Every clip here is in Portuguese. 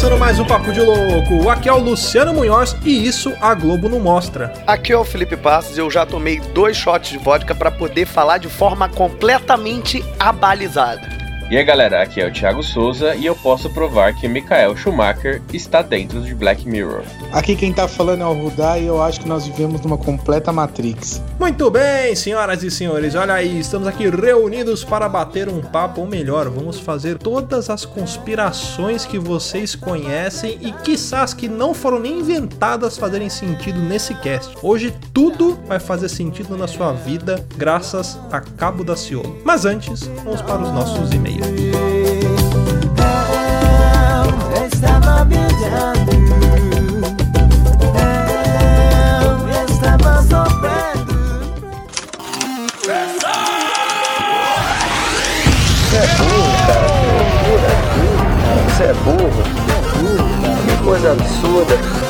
começando mais um Papo de Louco. Aqui é o Luciano Munhoz e isso a Globo não mostra. Aqui é o Felipe Passos e eu já tomei dois shots de vodka para poder falar de forma completamente abalizada. E aí galera, aqui é o Thiago Souza e eu posso provar que Michael Schumacher está dentro de Black Mirror. Aqui quem tá falando é o Rudá e eu acho que nós vivemos numa completa Matrix. Muito bem, senhoras e senhores, olha aí, estamos aqui reunidos para bater um papo, ou melhor, vamos fazer todas as conspirações que vocês conhecem e quizás que não foram nem inventadas fazerem sentido nesse cast. Hoje tudo vai fazer sentido na sua vida graças a Cabo da Ciolo. Mas antes, vamos para os nossos e-mails. É burro. Que loucura. Você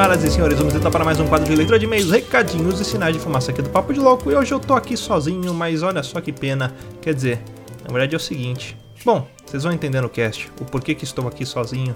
senhoras e senhores, vamos então para mais um quadro de leitura de e-mails, recadinhos e sinais de fumaça aqui do Papo de Louco. E hoje eu tô aqui sozinho, mas olha só que pena. Quer dizer, na verdade é o seguinte. Bom, vocês vão entender no cast o porquê que estou aqui sozinho.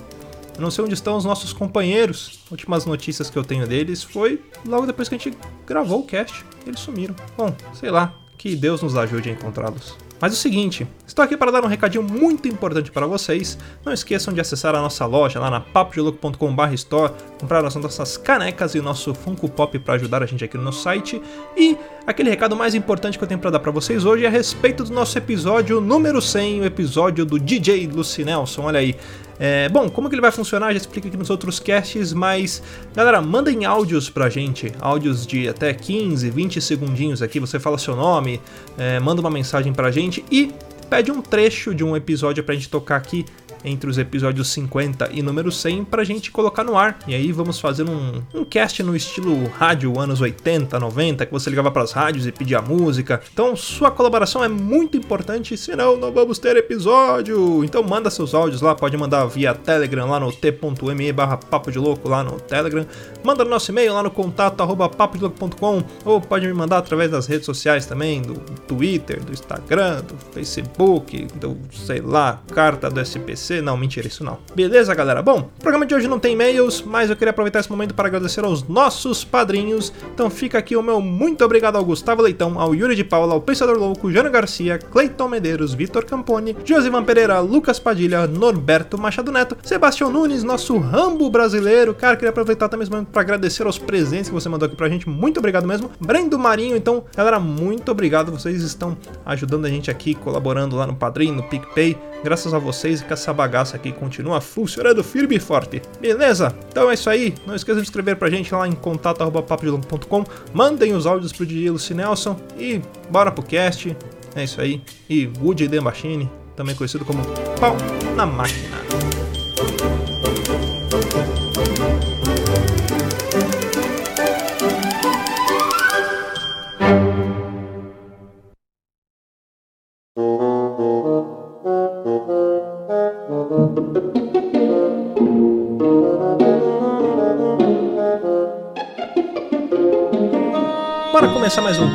Eu não sei onde estão os nossos companheiros. Últimas notícias que eu tenho deles foi logo depois que a gente gravou o cast. Eles sumiram. Bom, sei lá. Que Deus nos ajude a encontrá-los. Mas é o seguinte, estou aqui para dar um recadinho muito importante para vocês. Não esqueçam de acessar a nossa loja lá na papodelouco.com.br store, comprar as nossas canecas e o nosso Funko Pop para ajudar a gente aqui no nosso site. E aquele recado mais importante que eu tenho para dar para vocês hoje é a respeito do nosso episódio número 100, o episódio do DJ Lucy Nelson. Olha aí, é, bom, como que ele vai funcionar? Já explico aqui nos outros casts, mas galera, mandem áudios pra gente, áudios de até 15, 20 segundinhos aqui. Você fala seu nome, é, manda uma mensagem pra gente e pede um trecho de um episódio pra gente tocar aqui entre os episódios 50 e número 100 pra gente colocar no ar. E aí vamos fazer um, um cast no estilo rádio anos 80, 90, que você ligava pras rádios e pedia música. Então sua colaboração é muito importante, senão não vamos ter episódio. Então manda seus áudios lá, pode mandar via Telegram lá no t.me barra papo de louco lá no Telegram. Manda no nosso e-mail lá no contato arroba papodelouco.com ou pode me mandar através das redes sociais também, do Twitter, do Instagram, do Facebook, do sei lá, carta do SPC não, mentira, isso não. Beleza, galera? Bom, o programa de hoje não tem e-mails, mas eu queria aproveitar esse momento para agradecer aos nossos padrinhos. Então fica aqui o meu muito obrigado ao Gustavo Leitão, ao Yuri de Paula, ao Pensador Louco, Jana Garcia, Cleiton Medeiros, Vitor Camponi, Josivan Pereira, Lucas Padilha, Norberto Machado Neto, Sebastião Nunes, nosso Rambo brasileiro. Cara, queria aproveitar também esse momento para agradecer aos presentes que você mandou aqui pra gente. Muito obrigado mesmo. Brendo Marinho, então, galera, muito obrigado. Vocês estão ajudando a gente aqui, colaborando lá no Padrim, no PicPay. Graças a vocês que essa bagaça aqui continua funcionando firme e forte. Beleza? Então é isso aí. Não esqueça de escrever pra gente lá em contato.papodelongo.com. Mandem os áudios pro DJ Lucy Nelson e bora pro cast. É isso aí. E Woody The Machine, também conhecido como Pau na Máquina.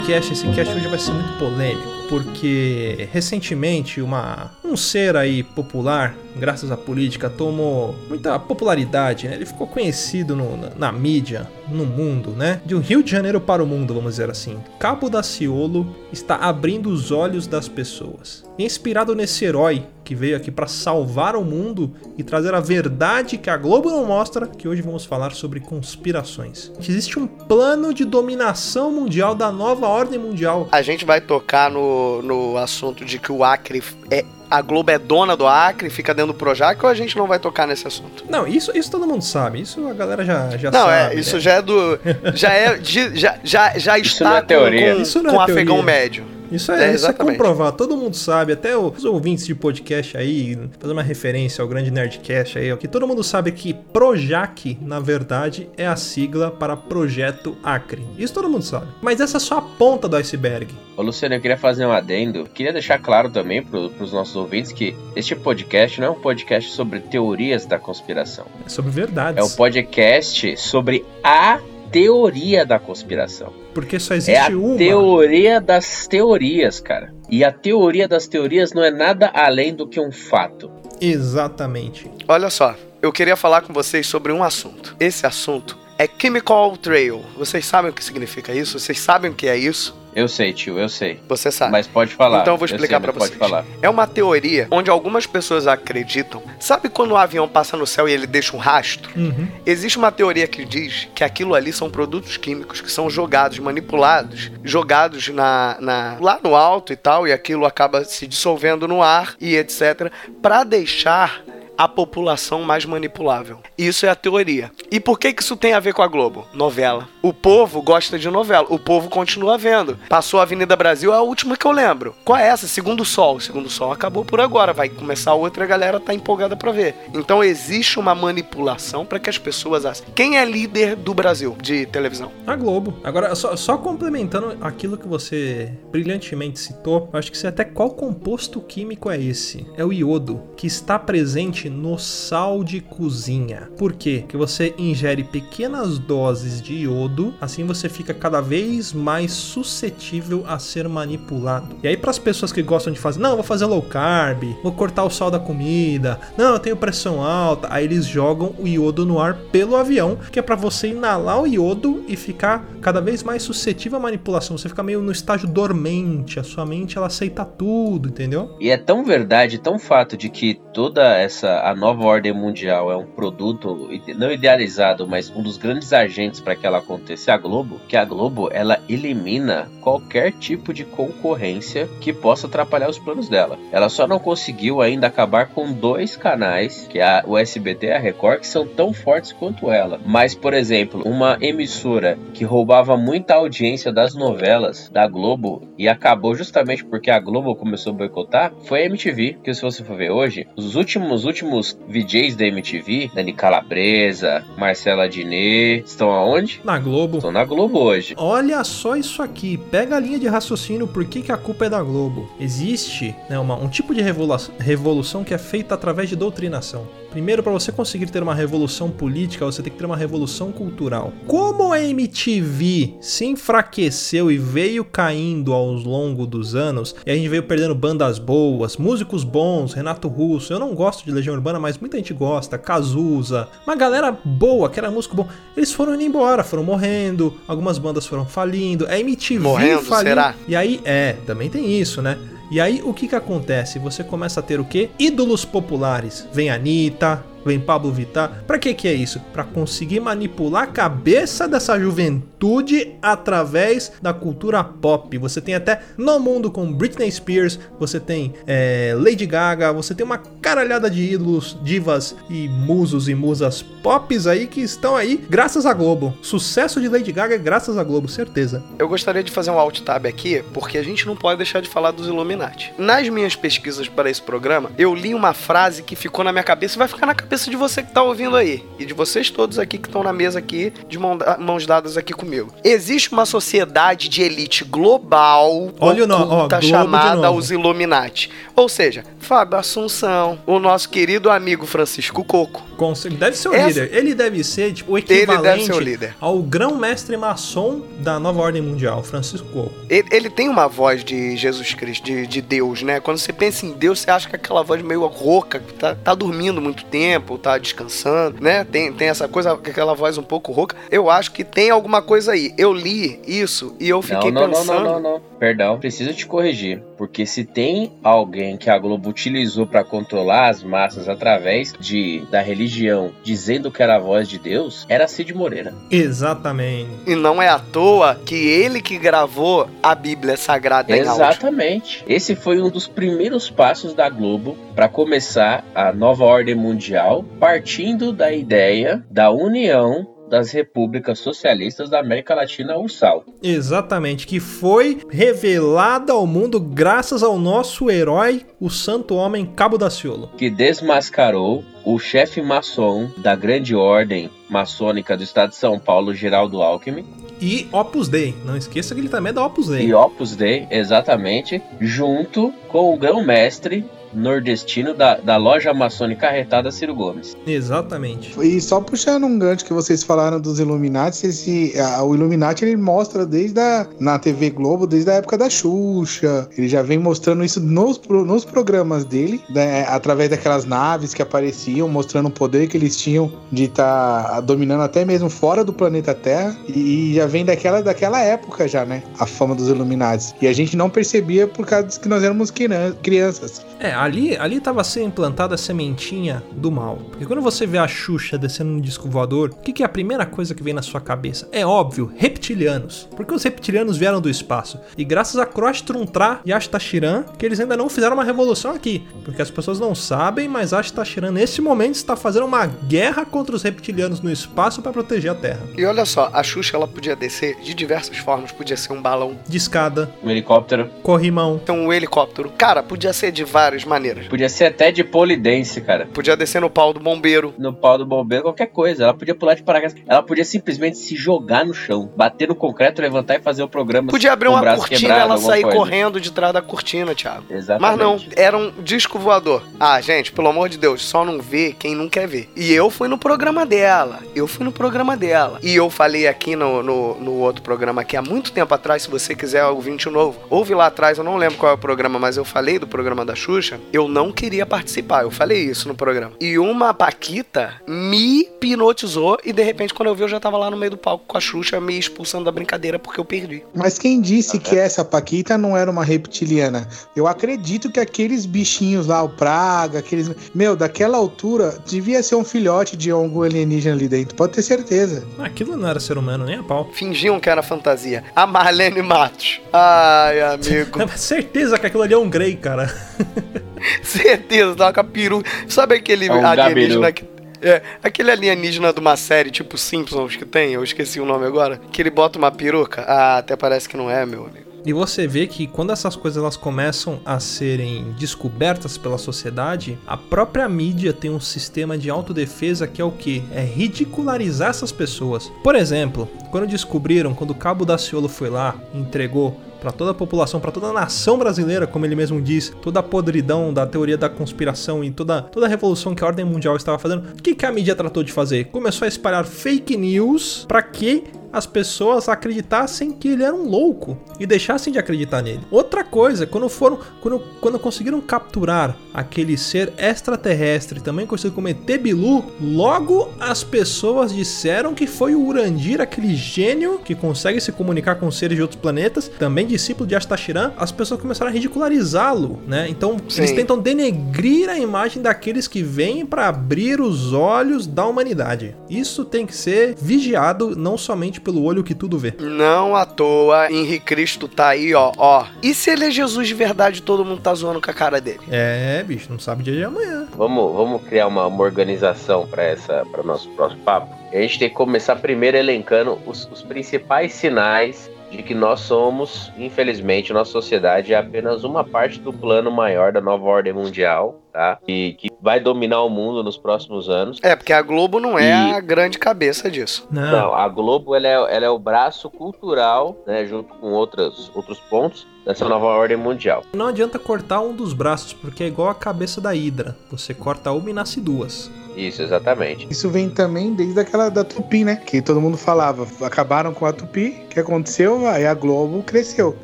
Cast, esse cast hoje vai ser muito polêmico, porque recentemente uma, um ser aí popular, graças à política, tomou muita popularidade, né? Ele ficou conhecido no- na, na mídia, no mundo, né? De um Rio de Janeiro para o mundo, vamos dizer assim. Cabo da Ciolo está abrindo os olhos das pessoas. Inspirado nesse herói que veio aqui para salvar o mundo e trazer a verdade que a Globo não mostra, que hoje vamos falar sobre conspirações. Existe um plano de dominação mundial da nova ordem mundial. A gente vai tocar no, no assunto de que o Acre é. A Globo é dona do Acre, fica dentro do Projac, ou a gente não vai tocar nesse assunto? Não, isso, isso todo mundo sabe. Isso a galera já, já Não, sabe. é, isso né? já é do. Já é. de- já, já, já Isso está não é teoria. com, Isso não é com afegão teoria. médio. Isso é, É, isso é comprovado, todo mundo sabe, até os ouvintes de podcast aí, fazer uma referência ao grande Nerdcast aí, ó, que todo mundo sabe que Projac, na verdade, é a sigla para Projeto Acre. Isso todo mundo sabe. Mas essa é só a ponta do iceberg. Ô Luciano, eu queria fazer um adendo. Queria deixar claro também para os nossos ouvintes que este podcast não é um podcast sobre teorias da conspiração. É sobre verdades. É um podcast sobre a teoria da conspiração. Porque só É a existe uma. teoria das teorias, cara. E a teoria das teorias não é nada além do que um fato. Exatamente. Olha só, eu queria falar com vocês sobre um assunto. Esse assunto é Chemical Trail. Vocês sabem o que significa isso? Vocês sabem o que é isso? Eu sei, tio, eu sei. Você sabe. Mas pode falar. Então eu vou explicar mas vocês. Pode falar. É uma teoria onde algumas pessoas acreditam. Sabe quando o avião passa no céu e ele deixa um rastro? Uhum. Existe uma teoria que diz que aquilo ali são produtos químicos que são jogados, manipulados, jogados na, na- lá no alto e tal, e aquilo acaba se dissolvendo no ar e etc, para deixar a população mais manipulável. Isso é a teoria. E por que isso tem a ver com a Globo? Novela. O povo gosta de novela. O povo continua vendo. Passou a Avenida Brasil, é a última que eu lembro. Qual é essa? Segundo Sol. Segundo Sol acabou por agora. Vai começar outra a galera tá empolgada pra ver. Então existe uma manipulação para que as pessoas assistam. Quem é líder do Brasil de televisão? A Globo. Agora, só, só complementando aquilo que você brilhantemente citou, acho que sei até qual composto químico é esse. É o iodo, que está presente no sal de cozinha. Por quê? Porque você ingere pequenas doses de iodo, assim você fica cada vez mais suscetível a ser manipulado. E aí, para as pessoas que gostam de fazer, não, vou fazer low carb, vou cortar o sal da comida, não, eu tenho pressão alta, aí eles jogam o iodo no ar pelo avião, que é para você inalar o iodo e ficar cada vez mais suscetível à manipulação. Você fica meio no estágio dormente, a sua mente ela aceita tudo, entendeu? E é tão verdade, tão fato de que toda essa a nova ordem mundial é um produto não idealizado, mas um dos grandes agentes para que ela aconteça é a Globo, que a Globo ela elimina qualquer tipo de concorrência que possa atrapalhar os planos dela. Ela só não conseguiu ainda acabar com dois canais, que é a- o SBT e a Record, que são tão fortes quanto ela. Mas, por exemplo, uma emissora que roubava muita audiência das novelas da Globo e acabou justamente porque a Globo começou a boicotar, foi a MTV. Que se você for ver hoje, os últimos últimos VJs da MTV, Dani Calabresa, Marcela Diné, estão aonde? Na Globo. Estão na Globo hoje. Olha só isso aqui, pega a linha de raciocínio por que, que a culpa é da Globo. Existe né, uma- um tipo de revolu- revolução que é feita através de doutrinação. Primeiro, para você conseguir ter uma revolução política, você tem que ter uma revolução cultural. Como a MTV se enfraqueceu e veio caindo ao longo dos anos, e a gente veio perdendo bandas boas, músicos bons, Renato Russo, eu não gosto de Legião Urbana, mas muita gente gosta, Cazuza, uma galera boa, que era músico bom, eles foram indo embora, foram morrendo, algumas bandas foram falindo, a MTV Morrendo, faliu. será? E aí, é, também tem isso, né? E aí, o que que acontece? Você começa a ter o quê? Ídolos populares. Vem Anitta, vem Pablo Vittar. Pra que que é isso? Pra conseguir manipular a cabeça dessa juventude através da cultura pop. Você tem até no mundo com Britney Spears, você tem é, Lady Gaga, você tem uma caralhada de ídolos, divas e musos e musas pops aí que estão aí graças à Globo. Sucesso de Lady Gaga é graças à Globo, certeza. Eu gostaria de fazer um alt tab aqui, porque a gente não pode deixar de falar dos Illuminati. Nas minhas pesquisas para esse programa, eu li uma frase que ficou na minha cabeça e vai ficar na cabeça cabeça de você que tá ouvindo aí e de vocês todos aqui que estão na mesa aqui, de mãos dadas aqui comigo. Existe uma sociedade de elite global Olha ó, oculta de chamada os Illuminati. Ou seja, Fábio Assunção, o nosso querido amigo Francisco Coco. Deve ser o Essa- líder. Ele deve ser tipo, o Ele deve equivalente ser o líder. ao grão-mestre maçom da nova ordem mundial, Francisco Coco. Ele, ele tem uma voz de Jesus Cristo, de, de Deus, né? Quando você pensa em Deus, você acha que aquela voz meio rouca, que tá, tá dormindo muito tempo, tá descansando, né? Tem, tem essa coisa, aquela voz um pouco rouca. Eu acho que tem alguma coisa aí. Eu li isso e eu fiquei Não, não, não, pensando. não, não, não. Perdão, preciso te corrigir. Porque se tem alguém que a Globo utilizou pra controlar as massas através de, da religião, dizendo que era a voz de Deus, era Cid Moreira. Exatamente. E não é à toa que ele que gravou a Bíblia Sagrada em áudio. Exatamente. Esse foi um dos primeiros passos da Globo para começar a nova ordem mundial, partindo da ideia da união das repúblicas socialistas da América Latina Ursal. Exatamente, que foi revelada ao mundo graças ao nosso herói, o santo homem Cabo Daciolo. que desmascarou o chefe maçom da grande ordem maçônica do estado de São Paulo, Geraldo Alckmin, E Opus Dei, não esqueça que ele também é da Opus Dei. e Opus Dei, exatamente, junto com o grão-mestre nordestino da, da loja maçônica arretada Ciro Gomes. Exatamente. E só puxando um gancho que vocês falaram dos Illuminati, esse, a- o Illuminati ele mostra desde a, na TV Globo, desde a época da Xuxa. Ele já vem mostrando isso nos, nos programas dele, né, através daquelas naves que apareciam, mostrando o poder que eles tinham de estar dominando até mesmo fora do planeta Terra. E, e já vem daquela, daquela época já, né? A fama dos Illuminati. E a gente não percebia por causa que nós éramos crian- crianças. É, ali, ali tava sendo implantada a sementinha do mal. Porque quando você vê a Xuxa descendo no disco voador, o que, que é a primeira coisa que vem na sua cabeça? É óbvio, reptilianos. Porque os reptilianos vieram do espaço. E graças a Krosh Truntra e Ashta Shiran, que eles ainda não fizeram uma revolução aqui. Porque as pessoas não sabem, mas Ashta Shiran nesse momento está fazendo uma guerra contra os reptilianos no espaço para proteger a Terra. E olha só, a Xuxa ela podia descer de diversas formas. Podia ser um balão, De escada, Um helicóptero corrimão. então um helicóptero. Cara, podia ser de várias maneiras. podia ser até de polidense, cara. Podia descer no pau do bombeiro. No pau do bombeiro, qualquer coisa. Ela podia pular de paraquedas. Ela podia simplesmente se jogar no chão, bater no concreto, levantar e fazer o programa. Podia abrir uma cortina e quebrado, ela sair coisa. correndo de trás da cortina, Thiago. Mas Exatamente. não, era um disco voador. Ah, gente, pelo amor de Deus, só não vê quem não quer ver. E eu fui no programa dela. Eu fui no programa dela. E eu falei aqui no, no, no outro programa aqui há muito tempo atrás, se você quiser ouvir um novo. Ouve lá atrás, eu não lembro qual é o programa, mas eu falei do programa da Xuxa. Eu não queria participar. Eu falei isso no programa. E uma Paquita me hipnotizou e de repente, quando eu vi, eu já tava lá no meio do palco com a Xuxa me expulsando da brincadeira porque eu perdi. Mas quem disse que essa Paquita não era uma reptiliana? Eu acredito que aqueles bichinhos lá, o Praga, aqueles. Meu, daquela altura, devia ser um filhote de algum alienígena ali dentro, pode ter certeza. Aquilo não era ser humano, nem a pau. Fingiam que era fantasia. A Marlene Matos. Ai, amigo. Certeza que aquilo ali é um Grey, cara. Certeza, tava com a peru. Sabe aquele É um alienígena que. É, aquele alienígena de uma série tipo Simpsons que tem, eu esqueci o nome agora, que ele bota uma peruca. Ah, até parece que não é, meu amigo. E você vê que quando essas coisas elas começam a serem descobertas pela sociedade, a própria mídia tem um sistema de autodefesa que é o que? É ridicularizar essas pessoas. Por exemplo, quando descobriram, quando o Cabo Daciolo foi lá entregou para toda a população, para toda a nação brasileira, como ele mesmo diz, toda a podridão da teoria da conspiração e toda, toda a revolução que a ordem mundial estava fazendo, o que, que a mídia tratou de fazer? Começou a espalhar fake news para que as pessoas acreditassem que ele era um louco e deixassem de acreditar nele. Outra coisa, quando foram, quando, quando conseguiram capturar aquele ser extraterrestre, também conhecido como ET Bilu, logo as pessoas disseram que foi o Urandir, aquele gênio que consegue se comunicar com seres de outros planetas, também discípulo de Astachiran, as pessoas começaram a ridicularizá-lo, né? Então eles Sim. tentam denegrir a imagem daqueles que vêm para abrir os olhos da humanidade. Isso tem que ser vigiado não somente pelo olho que tudo vê. Não à toa, Henrique Cristo tá aí, ó, ó. E se ele é Jesus de verdade todo mundo tá zoando com a cara dele? É, bicho, não sabe dia de amanhã. Vamos, vamos criar uma, uma organização para essa para nosso próximo papo. A gente tem que começar primeiro elencando os, os principais sinais de que nós somos, infelizmente, nossa sociedade é apenas uma parte do plano maior da nova ordem mundial, tá? E que vai dominar o mundo nos próximos anos. É, porque a Globo não é E- a grande cabeça disso. Não. Não, a Globo ela é, ela é o braço cultural, né, junto com outras, outros pontos dessa nova ordem mundial. Não adianta cortar um dos braços, porque é igual a cabeça da Hidra. Você corta uma e nasce duas. Isso, exatamente. Isso vem também desde aquela da Tupi, né? Que todo mundo falava, acabaram com a Tupi, o que aconteceu? Aí a Globo cresceu,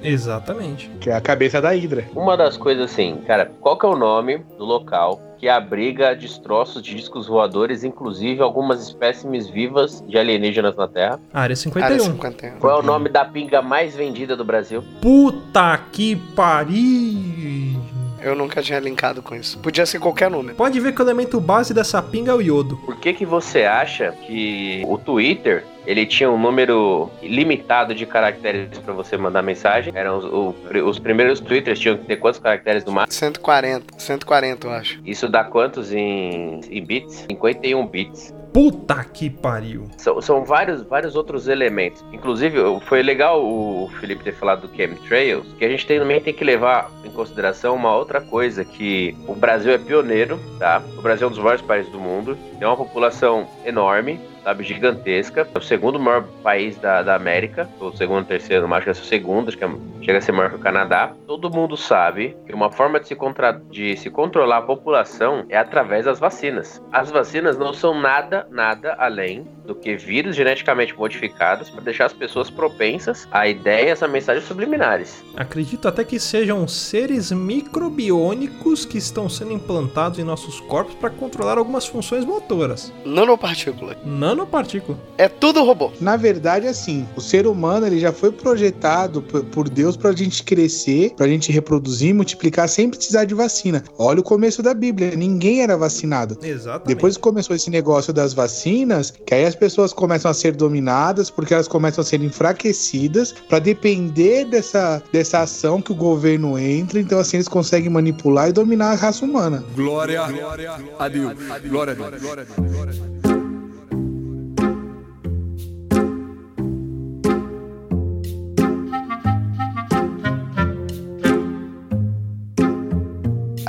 Exatamente. que é a cabeça da Hidra. Uma das coisas assim, cara, qual que é o nome do local que abriga destroços de discos voadores, inclusive algumas espécimes vivas de alienígenas na Terra? Área 51. Área 51. Qual é o nome da pinga mais vendida do Brasil? Puta que pariu! Eu nunca tinha linkado com isso. Podia ser qualquer número. Pode ver que o elemento base dessa pinga é o iodo. Por que que você acha que o Twitter ele tinha um número limitado de caracteres para você mandar mensagem? Eram os, o- os primeiros Twitters tinham que ter quantos caracteres no máximo? 140. 140, eu acho. Isso dá quantos em, em bits? 51 bits. Puta que pariu. São, são vários, vários outros elementos. Inclusive, foi legal o Felipe ter falado do chemtrails, que a gente também tem que levar em consideração uma outra coisa, que o Brasil é pioneiro, tá? O Brasil é um dos maiores países do mundo, tem uma população enorme, sabe, gigantesca. É o segundo maior país da, da América, ou segundo, terceiro, acho que é o segundo, acho que é- chega a ser maior que o Canadá. Todo mundo sabe que uma forma de se, contra- de se controlar a população é através das vacinas. As vacinas não são nada, nada além do que vírus geneticamente modificados para deixar as pessoas propensas a ideias, a mensagens subliminares. Acredito até que sejam seres microbiônicos que estão sendo implantados em nossos corpos para controlar algumas funções motoras. Nanopartícula. Nanopartícula. É tudo robô. Na verdade, assim, o ser humano ele já foi projetado por Deus pra gente crescer, pra gente reproduzir, multiplicar sem precisar de vacina. Olha o começo da Bíblia, ninguém era vacinado. Exatamente. Depois que começou esse negócio das vacinas, que aí as pessoas começam a ser dominadas, porque elas começam a ser enfraquecidas pra depender dessa, dessa ação que o governo entra, então assim eles conseguem manipular e dominar a raça humana. Glória a Deus. Glória a Deus. A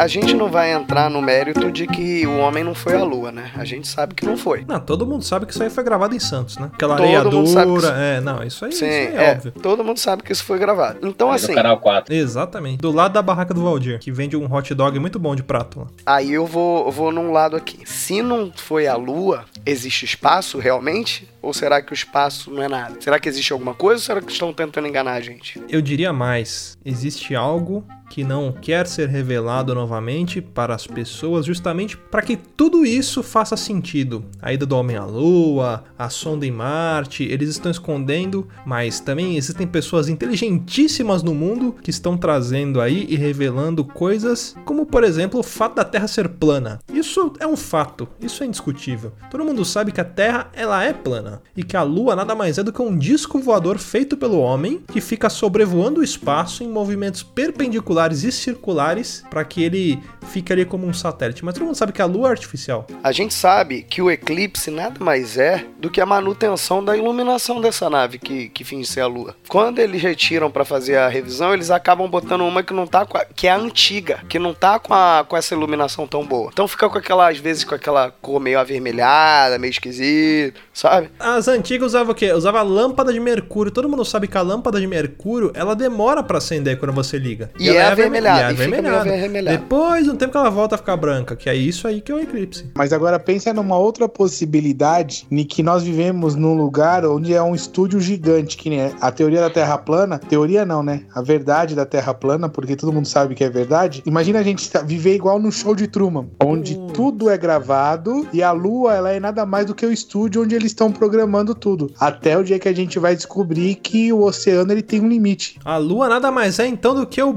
gente não vai entrar no mérito de que o homem não foi à lua, né? A gente sabe que não foi. Não, todo mundo sabe que isso aí foi gravado em Santos, né? Aquela Todo areia dura. isso- É, não, isso aí, Sim, isso aí é, é. óbvio. Todo mundo sabe que isso foi gravado. Então, Aí assim, no canal 4. Exatamente. Do lado da barraca do Valdir, que vende um hot dog muito bom de prato lá. aí eu vou, eu vou num lado aqui. Se não foi a lua, existe espaço realmente? Ou será que o espaço não é nada? Será que existe alguma coisa ou será que estão tentando enganar a gente? Eu diria mais: existe algo que não quer ser revelado novamente para as pessoas, justamente para que tudo isso faça sentido. A ida do homem à lua, a sonda em Marte, eles estão escondendo, mas também existem pessoas inteligentíssimas no mundo que estão trazendo aí e revelando coisas, como por exemplo o fato da Terra ser plana. Isso é um fato, isso é indiscutível. Todo mundo sabe que a Terra ela é plana e que a Lua nada mais é do que um disco voador feito pelo homem que fica sobrevoando o espaço em movimentos perpendiculares e circulares para que ele fique ali como um satélite. Mas todo mundo sabe que a Lua é artificial. A gente sabe que o eclipse nada mais é do que a manutenção da iluminação dessa nave que, que finge ser a Lua. Quando eles retiram para fazer a revisão, eles acabam botando uma que não tá com a, que é a antiga, que não tá com, a, com essa iluminação tão boa. Então fica com aquela, às vezes, com aquela cor meio avermelhada, meio esquisito, sabe? As antigas usavam o quê? Usava lâmpada de mercúrio. Todo mundo sabe que a lâmpada de mercúrio, ela demora para acender quando você liga. E ela é averme- avermelhada, e é fica meio avermelhada. avermelhada. Depois de um tempo que ela volta a ficar branca, que é isso aí que é o eclipse. Mas agora pensa numa outra possibilidade em que nós vivemos num lugar onde é um estúdio gigante, que nem a teoria da Terra plana. Teoria não, né? A verdade da Terra plana, porque todo mundo sabe que é verdade. Imagina a gente tá- viver igual no show de Truman, onde tudo é gravado e a Lua ela é nada mais do que o estúdio onde eles estão programando tudo. Até o dia que a gente vai descobrir que o oceano ele tem um limite. A Lua nada mais é então do que o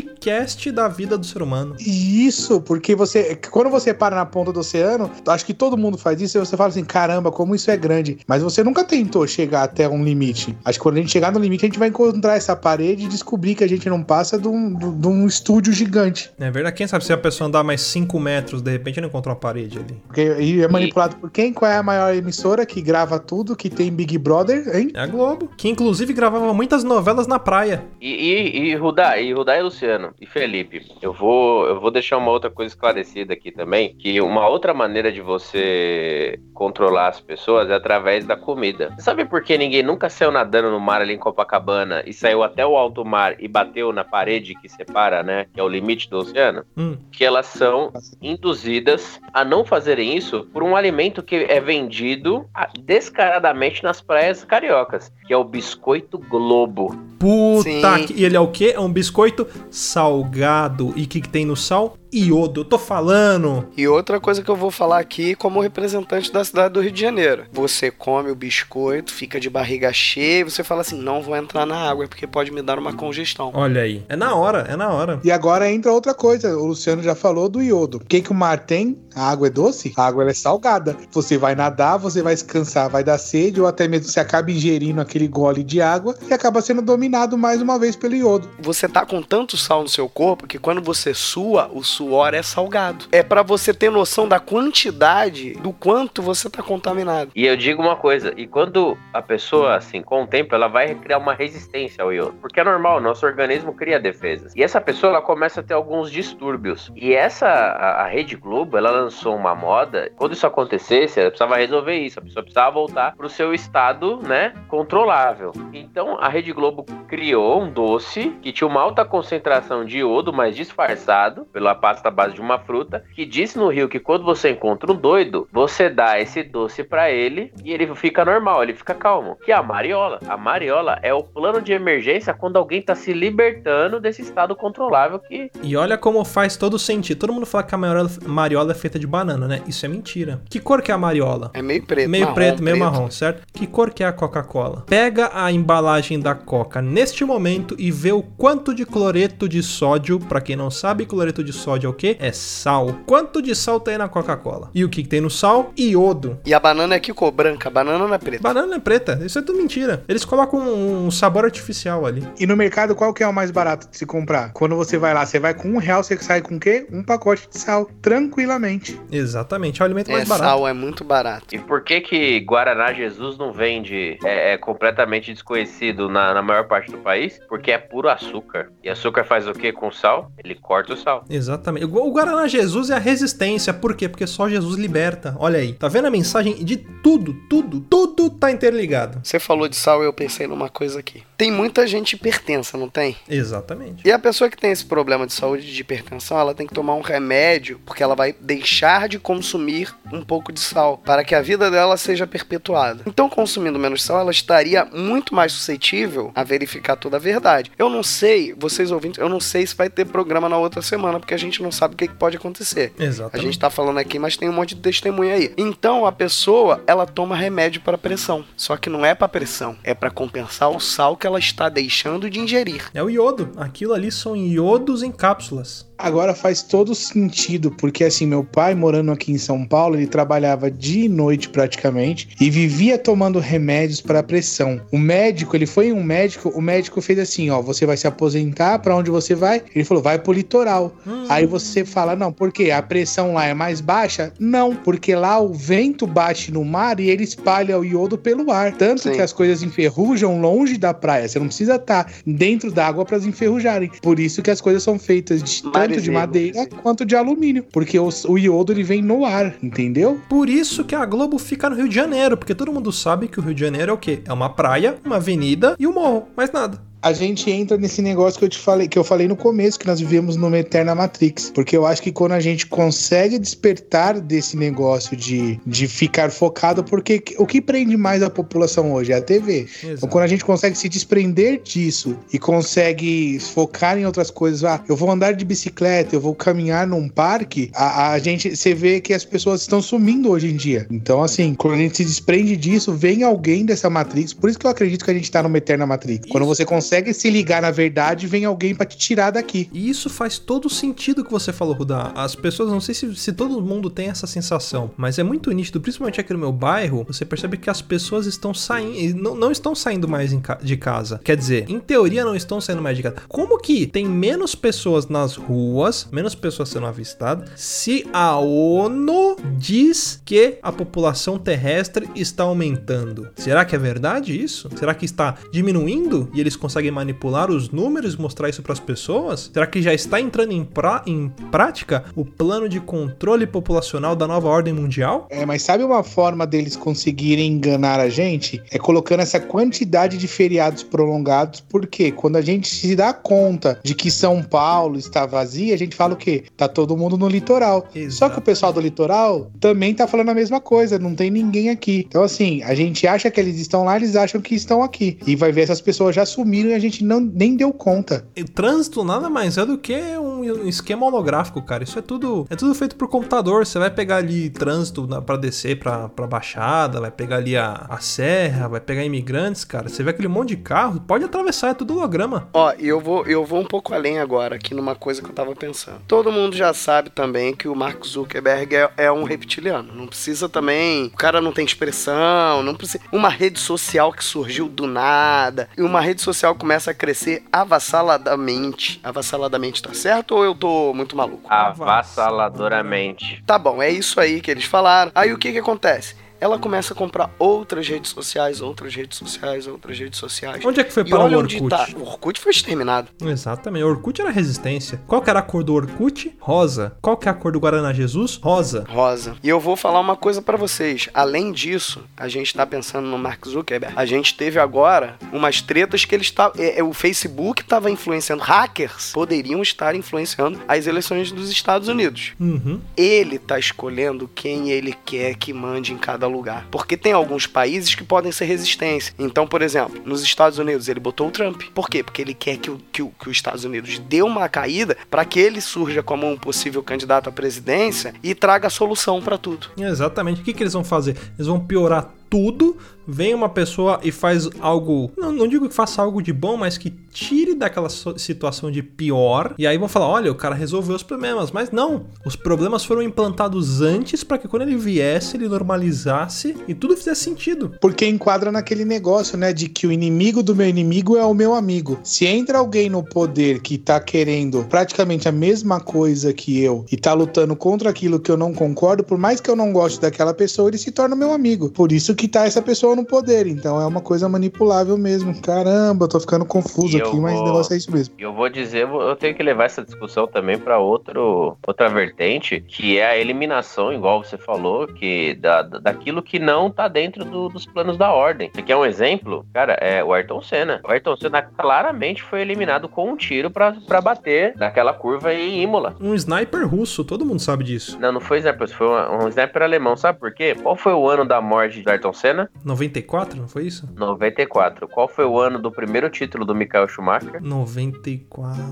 broadcast da vida do ser humano. E Isso, porque você. Quando você para na ponta do oceano, acho que todo mundo faz isso, e você fala assim: caramba, como isso é grande. Mas você nunca tentou chegar até um limite. Acho que quando a gente chegar no limite, a gente vai encontrar essa parede e descobrir que a gente não passa de um, de- um estúdio gigante. É verdade, quem sabe se a pessoa andar mais 5 metros, de repente não encontra uma parede ali. Porque e é manipulado por quem? Qual é a maior emissora que grava tudo, que tem Big Brother, hein? É a Globo, que inclusive gravava muitas novelas na praia. E, e, e Rudá, e Rudá e Luciano Luciano e Felipe, eu vou, eu vou deixar uma outra coisa esclarecida aqui também, que uma outra maneira de você controlar as pessoas é através da comida. Sabe por que ninguém nunca saiu nadando no mar ali em Copacabana e saiu até o alto mar e bateu na parede que separa, né, que é o limite do oceano? Hum. Que elas são induzidas a não fazerem isso por um alimento que é vendido ah, descaradamente nas praias cariocas, que é o biscoito Globo. Puta Sim. que... E ele é o quê? É um biscoito salgado. E o que, que tem no sal? Iodo. Eu tô falando. E outra coisa que eu vou falar aqui como representante da cidade do Rio de Janeiro. Você come o biscoito, fica de barriga cheia você fala assim, não vou entrar na água porque pode me dar uma congestão. Olha aí. É na hora, é na hora. E agora entra outra coisa. O Luciano já falou do iodo. O que, que o mar tem? A água é doce? A água ela é salgada. Você vai nadar, você vai descansar, vai dar sede, ou até mesmo você acaba ingerindo aquele gole de água e acaba sendo dominado mais uma vez pelo iodo. Você tá com tanto sal no seu corpo que quando você sua, o suor é salgado. É pra você ter noção da quantidade do quanto você tá contaminado. E eu digo uma coisa, e quando a pessoa, assim, com o tempo, ela vai criar uma resistência ao iodo. Porque é normal, nosso organismo cria defesas. E essa pessoa, ela começa a ter alguns distúrbios. E essa, a, Rede Globo, ela lançou uma moda, quando isso acontecesse, ela precisava resolver isso, a pessoa precisava voltar pro seu estado, né, controlável. Então, a Rede Globo criou um doce que tinha uma alta concentração de iodo, mas disfarçado pela base de uma fruta, que disse no Rio que quando você encontra um doido, você dá esse doce pra ele e ele fica normal, ele fica calmo. Que é a mariola. A mariola é o plano de emergência quando alguém tá se libertando desse estado controlável que E olha como faz todo sentido. Todo mundo fala que a mariola, mariola é feita de banana, né? Isso é mentira. Que cor que é a mariola? É meio preto, meio marrom, preto, meio marrom, certo? Que cor que é a Coca-Cola? Pega a embalagem da Coca neste momento e vê o quanto de cloreto de sódio. Pra quem não sabe, cloreto de sódio é o quê? É sal. Quanto de sal tem na Coca-Cola? E o que, que tem no sal? Iodo. E a banana é que cor? Branca. A banana não é preta. Banana é preta. Isso é tudo mentira. Eles colocam um sabor artificial ali. E no mercado, qual que é o mais barato de se comprar? Quando você vai lá, você vai com um real, você sai com o quê? Um pacote de sal. Tranquilamente. Exatamente. É o alimento É, mais barato. sal é muito barato. E por que que Guaraná Jesus não vende, é, é completamente desconhecido na, na maior parte do país? Porque é puro açúcar. E açúcar faz o que com sal? Ele corta o sal. Exatamente. O Guaraná Jesus é a resistência. Por quê? Porque só Jesus liberta. Olha aí. Tá vendo a mensagem de tudo, tudo, tudo tá interligado. Você falou de sal e eu pensei numa coisa aqui. Tem muita gente hipertensa, não tem? Exatamente. E a pessoa que tem esse problema de saúde de hipertensão, ela tem que tomar um remédio, porque ela vai deixar de consumir um pouco de sal, para que a vida dela seja perpetuada. Então, consumindo menos sal, ela estaria muito mais suscetível a verificar toda a verdade. Eu não sei, vocês ouvintes, eu não sei se vai ter programa na outra semana, porque a gente não sabe o que pode acontecer. A Exatamente. gente tá falando aqui, mas tem um monte de testemunha aí. Então a pessoa, ela toma remédio para pressão. Só que não é para pressão, é para compensar o sal que ela está deixando de ingerir. É o iodo. Aquilo ali são iodos em cápsulas. Agora faz todo sentido, porque assim, meu pai morando aqui em São Paulo, ele trabalhava dia e noite praticamente e vivia tomando remédios para pressão. O médico, ele foi em um médico, o médico fez assim, ó, você vai se aposentar, para onde você vai? Ele falou, vai pro litoral. Aí você fala, não, por quê? A pressão lá é mais baixa? Não, porque lá o vento bate no mar e ele espalha o iodo pelo ar, tanto Sim. que as coisas enferrujam longe da praia. Você não precisa estar dentro da água para enferrujarem. Por isso que as coisas são feitas de tanto de madeira maresia. quanto de alumínio, porque o, o iodo ele vem no ar, entendeu? Por isso que a Globo fica no Rio de Janeiro, porque todo mundo sabe que o Rio de Janeiro é o quê? É uma praia, uma avenida e um morro, mais nada. A gente entra nesse negócio que eu te falei, que eu falei no começo, que nós vivemos numa eterna Matrix. Porque eu acho que quando a gente consegue despertar desse negócio de, de ficar focado, porque o que prende mais a população hoje é a TV. Então, Exato. quando a gente consegue se desprender disso e consegue focar em outras coisas, ah, eu vou andar de bicicleta, eu vou caminhar num parque, a, a gente, você vê que as pessoas estão sumindo hoje em dia. Então, assim, quando a gente se desprende disso, vem alguém dessa Matrix. Por isso que eu acredito que a gente tá numa eterna Matrix. Quando você consegue se ligar na verdade, vem alguém pra te tirar daqui. E isso faz todo sentido que você falou, Rudá. As pessoas, não sei se, se todo mundo tem essa sensação, mas é muito nítido, principalmente aqui no meu bairro, você percebe que as pessoas estão saindo, não, não estão saindo mais ca- de casa. Quer dizer, em teoria não estão saindo mais de casa. Como que tem menos pessoas nas ruas, menos pessoas sendo avistadas, se a ONU diz que a população terrestre está aumentando? Será que é verdade isso? Será que está diminuindo e eles conseguem consegue manipular os números mostrar isso para as pessoas? Será que já está entrando em, pra- em prática o plano de controle populacional da nova ordem mundial? É, mas sabe uma forma deles conseguirem enganar a gente? É colocando essa quantidade de feriados prolongados, porque quando a gente se dá conta de que São Paulo está vazia, a gente fala o quê? Tá todo mundo no litoral. Só que o pessoal do litoral também tá falando a mesma coisa, não tem ninguém aqui. Então, assim, a gente acha que eles estão lá, eles acham que estão aqui. E vai ver essas pessoas já sumiram e a gente não, nem deu conta. O trânsito nada mais é do que um esquema holográfico, cara. Isso é tudo, é tudo feito por computador. Você vai pegar ali trânsito pra descer pra, pra baixada, vai pegar ali a, a serra, vai pegar imigrantes, cara. Você vê aquele monte de carro, pode atravessar, é tudo holograma. Ó, e eu vou, eu vou um pouco além agora aqui numa coisa que eu tava pensando. Todo mundo já sabe também que o Mark Zuckerberg é, é um reptiliano. Não precisa também. O cara não tem expressão, não precisa. Uma rede social que surgiu do nada. E uma rede social começa a crescer avassaladamente. Avassaladamente, tá certo? Ou eu tô muito maluco? Avassaladoramente. Tá bom, é isso aí que eles falaram. Aí o que que acontece? Ela começa a comprar outras redes sociais, outras redes sociais, outras redes sociais. Onde é que foi parar olha o Orkut? tá. O Orkut foi exterminado. Exatamente. O Orkut era resistência. Qual que era a cor do Orkut? Rosa. Qual que é a cor do Guaraná Jesus? Rosa. Rosa. E eu vou falar uma coisa pra vocês. Além disso, a gente tá pensando no Mark Zuckerberg. A gente teve agora umas tretas que ele está, é, é, o Facebook estava influenciando hackers, poderiam estar influenciando as eleições dos Estados Unidos. Uhum. Ele tá escolhendo quem ele quer que mande em cada lugar. Porque tem alguns países que podem ser resistência. Então, por exemplo, nos Estados Unidos ele botou o Trump. Por quê? Porque ele quer que, o, que, o, que os Estados Unidos dê uma caída para que ele surja como um possível candidato à presidência e traga solução para tudo. Exatamente. O que, que eles vão fazer? Eles vão piorar tudo. Vem uma pessoa e faz algo. Não, não digo que faça algo de bom, mas que tire daquela situação de pior. E aí vão falar: olha, o cara resolveu os problemas. Mas não. Os problemas foram implantados antes para que quando ele viesse, ele normalizasse e tudo fizesse sentido. Porque enquadra naquele negócio, né? De que o inimigo do meu inimigo é o meu amigo. Se entra alguém no poder que tá querendo praticamente a mesma coisa que eu e tá lutando contra aquilo que eu não concordo, por mais que eu não goste daquela pessoa, ele se torna meu amigo. Por isso que tá essa pessoa no poder. Então é uma coisa manipulável mesmo. Caramba, eu tô ficando confuso E aqui, mas o negócio é isso mesmo. E eu vou dizer, eu tenho que levar essa discussão também para outro outra vertente, que é a eliminação, igual você falou, que da, da- daquilo que não tá dentro do- dos planos da ordem. Você quer um exemplo? Cara, é o Ayrton Senna. O Ayrton Senna claramente foi eliminado com um tiro pra pra bater naquela curva em Imola. Um sniper russo, todo mundo sabe disso. Não, não foi sniper, foi um, um sniper alemão. Sabe por quê? Qual foi o ano da morte do Ayrton Senna? 94, não foi isso? 94. Qual foi o ano do primeiro título do Michael Schumacher? 94.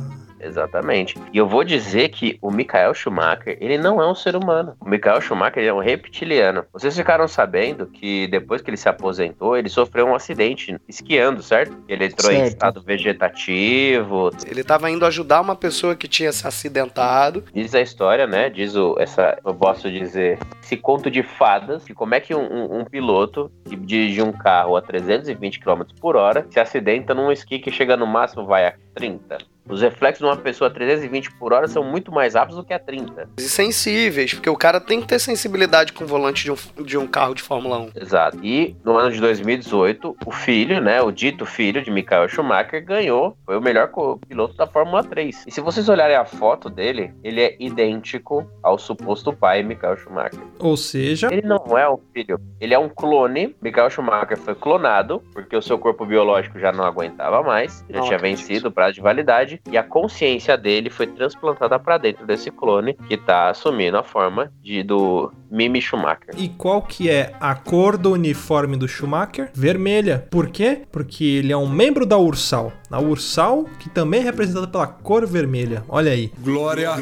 Exatamente. E eu vou dizer que o Michael Schumacher, ele não é um ser humano. O Michael Schumacher é um reptiliano. Vocês ficaram sabendo que depois que ele se aposentou, ele sofreu um acidente esquiando, certo? Ele entrou em Certo. estado vegetativo. Ele tava indo ajudar uma pessoa que tinha se acidentado. Diz a história, né? Diz o, essa, eu posso dizer, esse conto de fadas, que como é que um, um- um piloto que dirige um carro a 320 km por hora se acidenta num esqui que chega no máximo vai a 30. Os reflexos de uma pessoa a 320 por hora são muito mais rápidos do que a 30. E sensíveis, porque o cara tem que ter sensibilidade com o volante de um, de um carro de Fórmula 1. Exato. E no ano de 2018, o filho, né, o dito filho de Michael Schumacher ganhou, foi o melhor piloto da Fórmula 3. E se vocês olharem a foto dele, ele é idêntico ao suposto pai Michael Schumacher. Ou seja, Ele não é um filho, ele é um clone. Michael Schumacher foi clonado porque o seu corpo biológico já não aguentava mais, já Não tinha vencido o prazo de validade e a consciência dele foi transplantada para dentro desse clone que tá assumindo a forma de do Mimi Schumacher. E qual que é a cor do uniforme do Schumacher? Vermelha. Por quê? Porque ele é um membro da Ursal. A Ursal, que também é representada pela cor vermelha. Olha aí. Glória a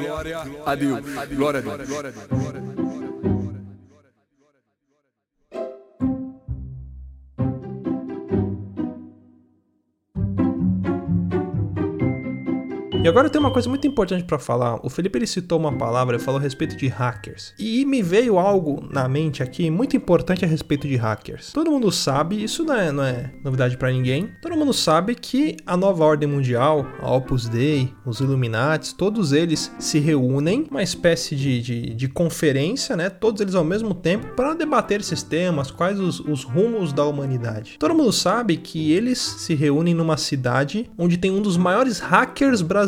Deus. Glória a Deus. E agora tem uma coisa muito importante pra falar. O Felipe ele citou uma palavra, ele falou a respeito de hackers. E me veio algo na mente aqui muito importante a respeito de hackers. Todo mundo sabe, isso não é, não é novidade pra ninguém. Todo mundo sabe que a nova ordem mundial, a Opus Dei, os Illuminati, todos eles se reúnem, uma espécie de, de, de conferência, né? Todos eles ao mesmo tempo para debater esses temas, quais os, os rumos da humanidade. Todo mundo sabe que eles se reúnem numa cidade onde tem um dos maiores hackers brasileiros,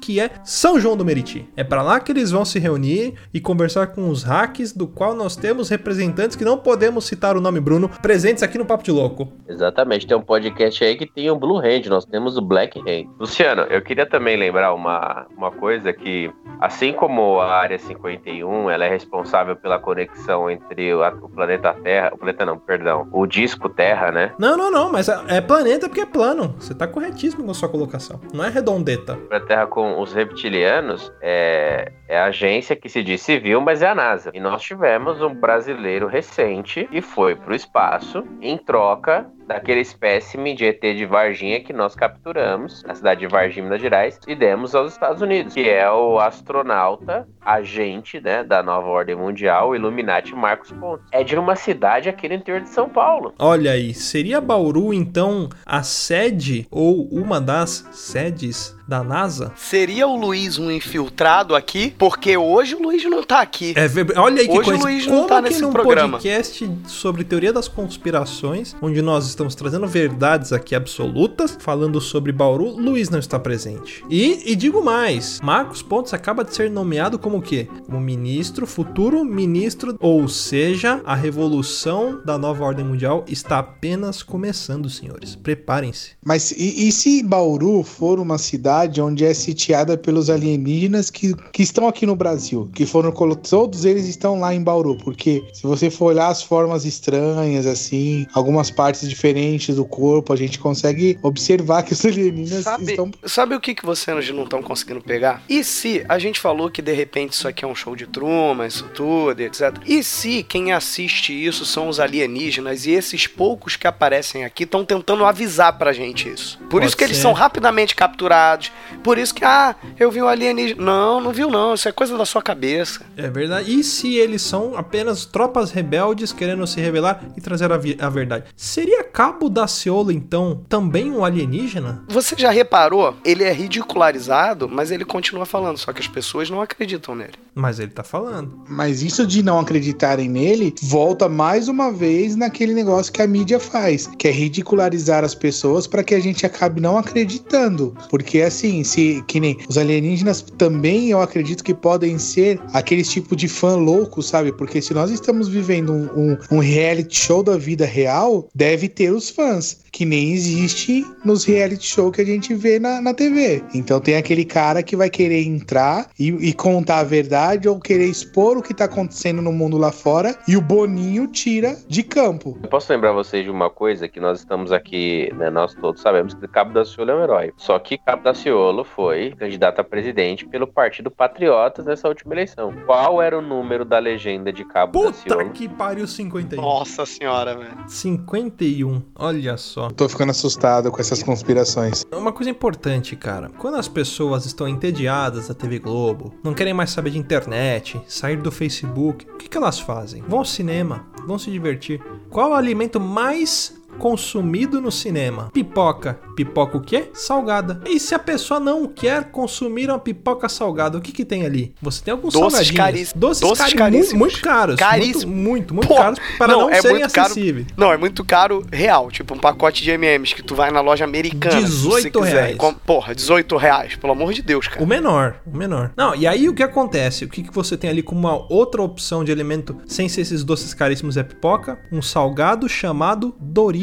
que é São João do Meriti. É para lá que eles vão se reunir e conversar com os hacks, do qual nós temos representantes que não podemos citar o nome Bruno, presentes aqui no Papo de Louco. Exatamente, tem um podcast aí que tem o Blue Hand, nós temos o Black Hand. Luciano, eu queria também lembrar uma, uma coisa que, assim como a Área 51, ela é responsável pela conexão entre o, o planeta Terra, o planeta não, perdão, o disco Terra, né? Não, não, não, mas é é planeta porque é plano. Você tá corretíssimo com a sua colocação. Não é redondeta. A Terra com os reptilianos é, é a agência que se diz civil, mas é a NASA. E nós tivemos um brasileiro recente que foi pro espaço em troca daquele espécime de ET de Varginha que nós capturamos na cidade de Varginha, Minas Gerais, e demos aos Estados Unidos, que é o astronauta, agente né, da nova ordem mundial, o Illuminati Marcos Pontes. É de uma cidade aqui no interior de São Paulo. Olha aí, seria Bauru então a sede ou uma das sedes da NASA? Seria o Luiz um infiltrado aqui? Porque hoje o Luiz não tá aqui. É, ver- olha aí que Hoje o coisa. Luiz não Como tá que nesse num programa? podcast sobre teoria das conspirações, onde nós estamos trazendo verdades aqui absolutas, falando sobre Bauru, Luiz não está presente. E, e digo mais, Marcos Pontes acaba de ser nomeado como o quê? Como ministro, futuro ministro, ou seja, a revolução da nova ordem mundial está apenas começando, senhores. Preparem-se. Mas e, e se Bauru for uma cidade onde é sitiada pelos alienígenas que, que estão aqui no Brasil? Que foram todos eles estão lá em Bauru, porque se você for olhar as formas estranhas, assim, algumas partes diferentes do corpo, a gente consegue observar que os alienígenas Sabe, estão. sabe o que, que vocês não estão conseguindo pegar? E se a gente falou que de repente isso aqui é um show de Truman, isso tudo, e etc. E se quem assiste isso são os alienígenas e esses poucos que aparecem aqui estão tentando avisar pra gente isso? Por Pode isso que eles ser. são rapidamente capturados. Por isso que, ah, eu vi um alienígena. Não, não viu não. Isso é coisa da sua cabeça. É verdade. E se eles são apenas tropas rebeldes querendo se revelar e trazer a, a verdade? Seria Cabo da Ciolo, então, também um alienígena? Você já reparou? Ele é ridicularizado, mas ele continua falando. Só que as pessoas não acreditam nele. Mas ele tá falando. Mas isso de não acreditarem nele volta mais uma vez naquele negócio que a mídia faz, que é ridicularizar as pessoas para que a gente acabe não acreditando. Porque assim, se que nem os alienígenas também eu acredito que podem ser aqueles tipo de fã louco, sabe? Porque se nós estamos vivendo um, um- um reality show da vida real, deve ter os fãs. Que nem existe nos reality show que a gente vê na, na TV. Então tem aquele cara que vai querer entrar e, e contar a verdade ou querer expor o que tá acontecendo no mundo lá fora e o Boninho tira de campo. Eu posso lembrar vocês de uma coisa que nós estamos aqui, né, nós todos sabemos que Cabo Daciolo é um herói. Só que Cabo Daciolo foi candidato a presidente pelo Partido Patriotas nessa última eleição. Qual era o número da legenda de Cabo Puta Daciolo? que pariu, 51. Nossa senhora, velho. 51. Olha só. Tô ficando assustado com essas conspirações. Uma coisa importante, cara. Quando as pessoas estão entediadas da TV Globo, não querem mais saber de internet, sair do Facebook, o que, que elas fazem? Vão ao cinema, vão se divertir. Qual é o alimento mais consumido no cinema? Pipoca. Pipoca o quê? Salgada. E se a pessoa não quer consumir uma pipoca salgada, o que que tem ali? Você tem alguns Doces salgadinhos. caríssimos. Doces, Doces caríssimos. Muito, muito caros. Caríssimos. Muito, muito, muito Pô, caros para não, é serem muito caro. acessíveis. Não, é muito caro real. Tipo, um pacote de M&M's que tu vai na loja americana. se você 18 quiser. reais. Com- Porra, 18 reais. Pelo amor de Deus, cara. O menor, o menor. Não, e aí o que acontece? O que, que você tem ali como uma outra opção de alimento sem ser esses doces caríssimos é pipoca? Um salgado chamado Doritos.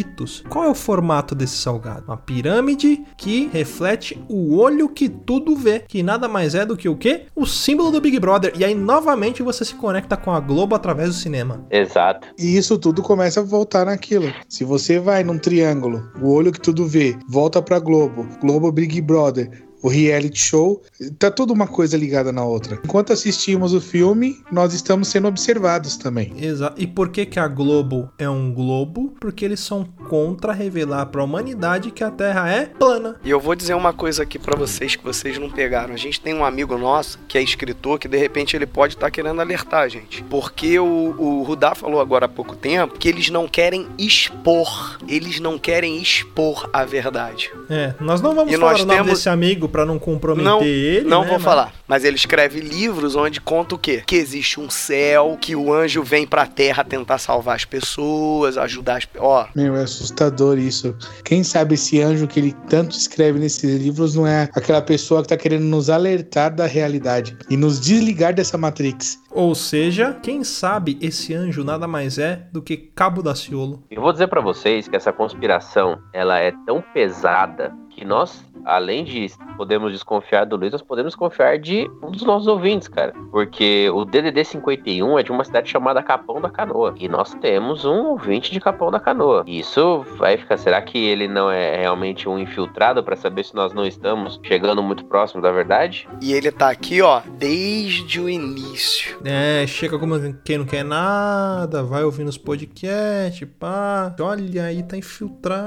Qual é o formato desse salgado? Uma pirâmide que reflete o olho que tudo vê, que nada mais é do que o quê? O símbolo do Big Brother. E aí novamente você se conecta com a Globo através do cinema. Exato. E isso tudo começa a voltar naquilo. Se você vai num triângulo, o olho que tudo vê, volta pra Globo, Globo Big Brother, o reality show, tá tudo uma coisa ligada na outra. Enquanto assistimos o filme, nós estamos sendo observados também. Exato. E por que, que a Globo é um globo? Porque eles são contra revelar pra humanidade que a Terra é plana. E eu vou dizer uma coisa aqui pra vocês que vocês não pegaram. A gente tem um amigo nosso que é escritor que de repente ele pode estar querendo alertar a gente. Porque o, o Rudá falou agora há pouco tempo que eles não querem expor. Eles não querem expor a verdade. É, nós não vamos E falar nós o nome temos- desse amigo pra não comprometer Não, ele. não né, vou mas- falar. Mas ele escreve livros onde conta o quê? Que existe um céu, que o anjo vem pra terra tentar salvar as pessoas, ajudar as. Ó, Meu, é assustador isso. Quem sabe esse anjo que ele tanto escreve nesses livros não é aquela pessoa que tá querendo nos alertar da realidade e nos desligar dessa Matrix. Ou seja, quem sabe esse anjo nada mais é do que Cabo da Ciolo. Eu vou dizer pra vocês que essa conspiração, ela é tão pesada que nós, além de podemos desconfiar do Luiz, nós podemos desconfiar de um dos nossos ouvintes, cara. Porque o DDD 51 é de uma cidade chamada Capão da Canoa. E nós temos um ouvinte de Capão da Canoa. E Isso vai ficar. Será que ele não é realmente um infiltrado pra saber se nós não estamos chegando muito próximo da verdade? e ele tá aqui, ó, desde o início. É, chega como quem não quer nada, vai ouvindo os podcasts, pá. Olha aí, tá infiltrado.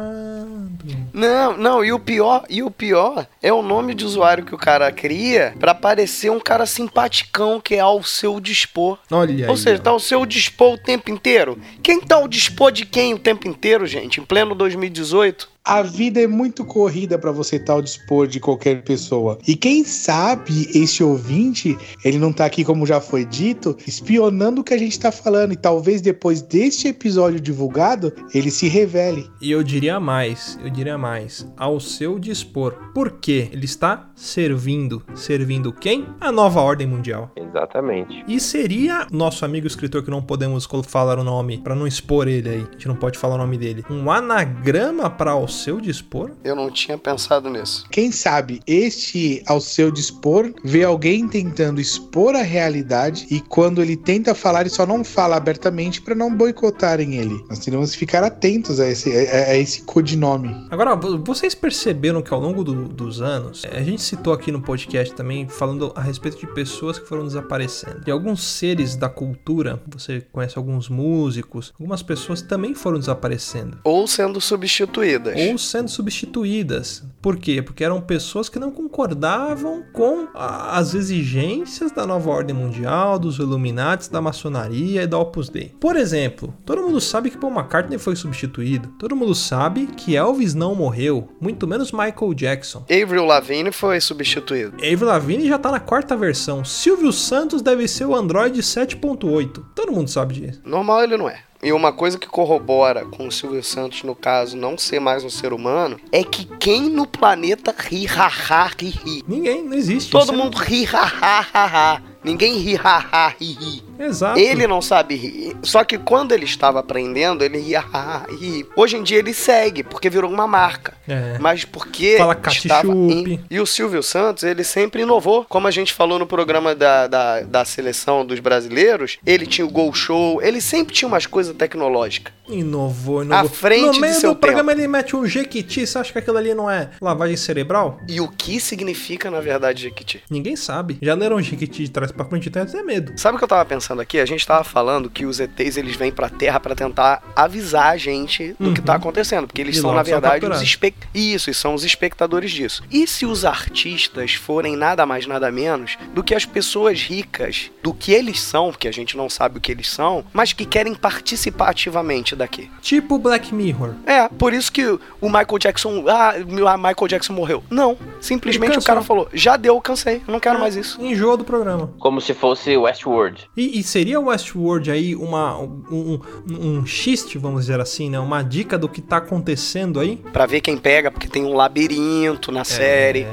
Não, não, e o pior, e o pior é o nome de usuário que o cara cria pra parecer um cara simpaticão que é ao seu dispor. Olha aí. Ou seja, ó. tá ao seu dispor o tempo inteiro. Quem tá ao dispor de quem o tempo inteiro, gente? Em pleno 2018? A vida é muito corrida para você estar ao dispor de qualquer pessoa. E quem sabe esse ouvinte, ele não tá aqui, como já foi dito, espionando o que a gente tá falando. E talvez depois deste episódio divulgado, ele se revele. E eu diria mais, eu diria mais, ao seu dispor. Por quê? Ele está servindo. Servindo quem? A nova ordem mundial. Exatamente. E seria nosso amigo escritor que não podemos falar o nome, pra não expor ele aí. A gente não pode falar o nome dele. Um anagrama para ao seu dispor? Eu não tinha pensado nisso. Quem sabe este, ao seu dispor, vê alguém tentando expor a realidade e quando ele tenta falar, ele só não fala abertamente para não boicotarem ele. Nós teremos que ficar atentos a esse, a, a esse codinome. Agora, vo- vocês perceberam que ao longo do- dos anos, eh, a gente citou aqui no podcast também, falando a respeito de pessoas que foram desaparecendo. E alguns seres da cultura, você conhece alguns músicos, algumas pessoas também foram desaparecendo. Ou sendo substituídas. Ou sendo substituídas. Por quê? Porque eram pessoas que não concordavam com as exigências da nova ordem mundial, dos Illuminati, da maçonaria e da Opus Dei. Por exemplo, todo mundo sabe que Paul McCartney foi substituído. Todo mundo sabe que Elvis não morreu, muito menos Michael Jackson. Avril Lavigne foi substituído. Avril Lavigne já tá na quarta versão. Silvio Santos deve ser o Android 7.8. Todo mundo sabe disso. Normal ele não é. E uma coisa que corrobora com o Silvio Santos, no caso, não ser mais um ser humano, é que quem no planeta ri, ha, ha, ri, ri. Ninguém, não existe. Todo é- mundo ri, ha, ha, ha, ha. Ninguém ri, ha, ha, ri, ri. Exato. Ele não sabe rir. Só que quando ele estava aprendendo, ele ria, ha, ha, ri. Hoje em dia ele segue, porque virou uma marca. É. Mas porque Fala estava em... E o Silvio Santos, ele sempre inovou. Como a gente falou no programa da, da, da seleção dos brasileiros, ele tinha o Gol Show, ele sempre tinha umas coisas tecnológicas. Inovou, inovou. À frente no meio do programa ele mete um jequiti. Você acha que aquilo ali não é lavagem cerebral? E o que significa, na verdade, Jequiti? Ninguém sabe. Já leram jequiti de trás pra frente? Tem até medo. Sabe o que eu tava pensando aqui? A gente tava falando que os ETs eles vêm pra Terra pra tentar avisar a gente do que Uhum. tá acontecendo, porque eles E são na são verdade os capturados. espec... isso, e são os espectadores disso. E se os artistas forem nada mais nada menos do que as pessoas ricas, do que eles são, porque a gente não sabe o que eles são, mas que querem participar ativamente daqui. Tipo Black Mirror. É, por isso que o Michael Jackson, ah, o Michael Jackson morreu. Não, simplesmente o cara falou: "Já deu, cansei, eu não quero mais isso". Enjoa do programa. Como se fosse Westworld. E, e seria o Westworld aí uma, um, um, um xiste, vamos dizer assim, né? Uma dica do que tá acontecendo aí? Pra ver quem pega, porque tem um labirinto na série.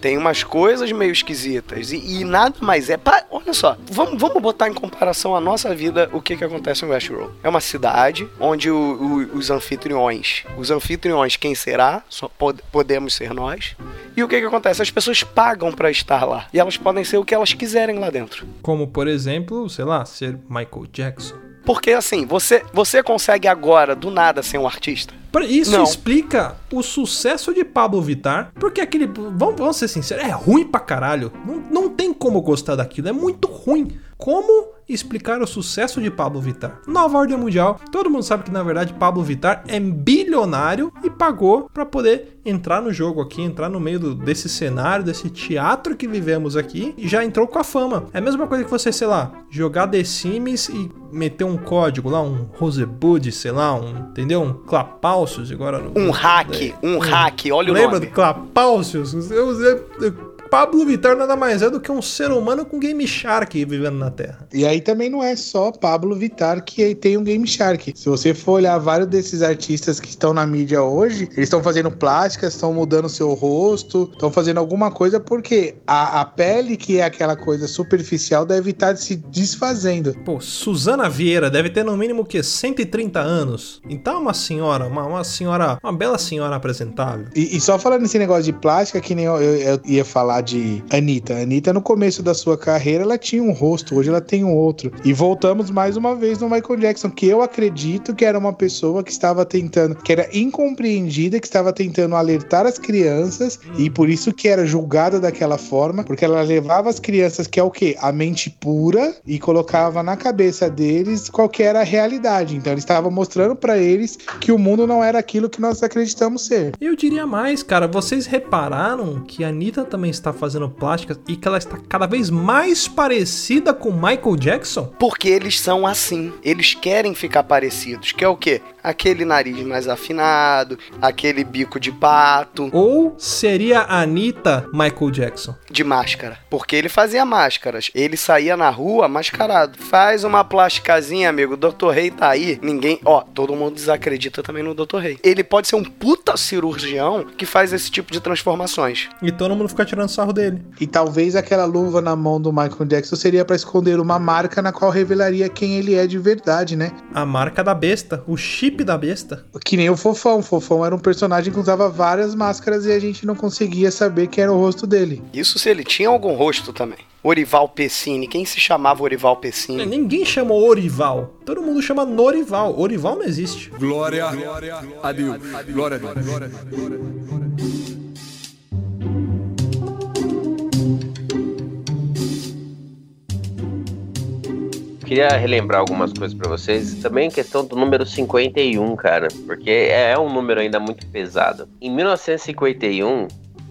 Tem umas coisas meio esquisitas. E, e nada mais é. pa- olha só, vamos, vamos botar em comparação a nossa vida o que, que acontece em Westworld. É uma cidade onde o- o- os anfitriões. Os anfitriões, quem será? Só pod- podemos ser nós. E o que, que acontece? As pessoas pagam pra estar lá. E elas podem ser o que elas quiserem lá dentro. Como, por exemplo, sei lá, ser Michael Jackson. Porque assim, você, você consegue agora, do nada, ser um artista? Isso Não. explica o sucesso de Pablo Vittar, porque aquele. Vamos, vamos ser sinceros, é ruim pra caralho. Não, não tem como gostar daquilo, é muito ruim. Como explicar o sucesso de Pablo Vittar? Nova ordem mundial. Todo mundo sabe que na verdade Pablo Vittar é bilionário e pagou pra poder entrar no jogo aqui, entrar no meio do- desse cenário, desse teatro que vivemos aqui e já entrou com a fama. É a mesma coisa que você, sei lá, jogar The Sims e meter um código lá, um Rosebud, sei lá, um, entendeu? Um Clapalcios agora no Um hack, um hack, olha o Lembra nome. do Clapalcios? Eu, eu- eu- Pablo Vittar nada mais é do que um ser humano com Game Shark vivendo na Terra. E aí também não é só Pablo Vittar que tem um Game Shark. Se você for olhar vários desses artistas que estão na mídia hoje, eles estão fazendo plásticas, estão mudando seu rosto, estão fazendo alguma coisa porque a, a pele, que é aquela coisa superficial, deve estar se desfazendo. Pô, Suzana Vieira deve ter no mínimo que 130 anos. Então uma senhora, uma, uma senhora, uma bela senhora apresentável. E, e só falando nesse negócio de plástica, que nem eu, eu- eu ia falar de Anitta. A Anitta, no começo da sua carreira, ela tinha um rosto, hoje ela tem um outro. E voltamos mais uma vez no Michael Jackson, que eu acredito que era uma pessoa que estava tentando, que era incompreendida, que estava tentando alertar as crianças, e por isso que era julgada daquela forma, porque ela levava as crianças, que é o quê? A mente pura, e colocava na cabeça deles qual que era a realidade. Então ele estava mostrando para eles que o mundo não era aquilo que nós acreditamos ser. Eu diria mais, cara, vocês repararam que a Anitta também está fazendo plásticas e que ela está cada vez mais parecida com Michael Jackson? Porque eles são assim. Eles querem ficar parecidos. Que é o quê? Aquele nariz mais afinado, aquele bico de pato, Ou seria a Anitta Michael Jackson? de máscara. Porque ele fazia máscaras. Ele saía na rua mascarado. Faz uma plasticazinha, amigo. O Dr. Rei tá aí. Ninguém. Ó, todo mundo desacredita também no Dr. Rei. Ele pode ser um puta cirurgião que faz esse tipo de transformações. E todo mundo fica tirando sarro dele. E talvez aquela luva na mão do Michael Jackson seria pra esconder uma marca na qual revelaria quem ele é de verdade, né? A marca da besta, o chip da besta. Que nem o Fofão. O Fofão era um personagem que usava várias máscaras e a gente não conseguia saber quem era o rosto dele. Isso se ele tinha algum rosto também. Orival Pessini. Quem se chamava Orival Pessini? Ninguém chamou Orival. Todo mundo chama Norival. Orival não existe. Glória a Deus. Glória a Deus. Glória a Deus. Queria relembrar algumas coisas pra vocês. Também questão do número 51, cara, porque é um número ainda muito pesado. Em 1951,